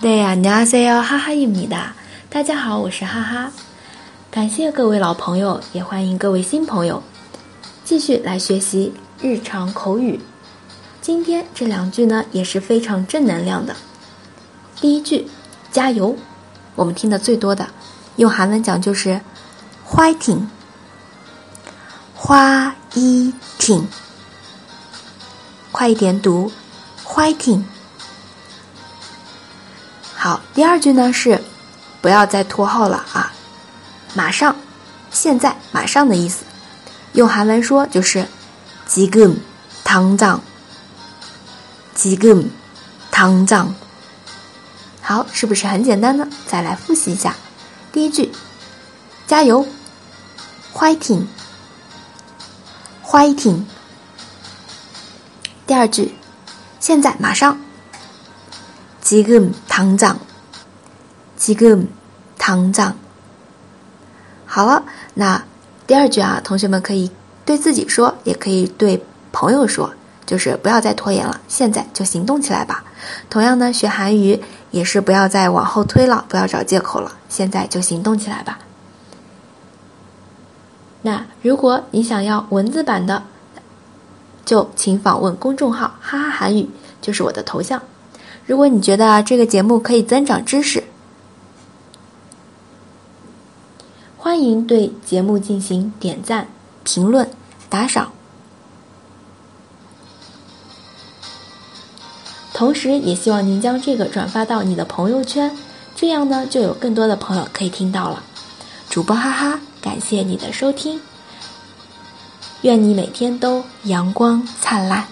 对呀，你好，塞哟，哈哈，一米的，大家好，我是哈哈，感谢各位老朋友，也欢迎各位新朋友，继续来学习日常口语。今天这两句呢也是非常正能量的。第一句，加油，我们听的最多的，用韩文讲就是 “fighting”，fighting，快一点读，fighting。好，第二句呢是不要再拖后了啊，马上，现在，马上的意思，用韩文说就是지금당 장， 지금당 장。 好，是不是很简单呢？再来复习一下，第一句，加油，fighting，fighting。第二句，现在，马上。 지금당 장， 지금당 장。 好了，那第二句啊，同学们可以对自己说，也可以对朋友说，就是不要再拖延了，现在就行动起来吧。同样呢，学韩语也是不要再往后推了，不要找借口了，现在就行动起来吧。那如果你想要文字版的，就请访问公众号“哈哈韩语”，就是我的头像。 如果你觉得这个节目可以增长知识，欢迎对节目进行点赞、评论、打赏，同时也希望您将这个转发到你的朋友圈，这样呢就有更多的朋友可以听到了。主播哈哈，感谢你的收听，愿你每天都阳光灿烂。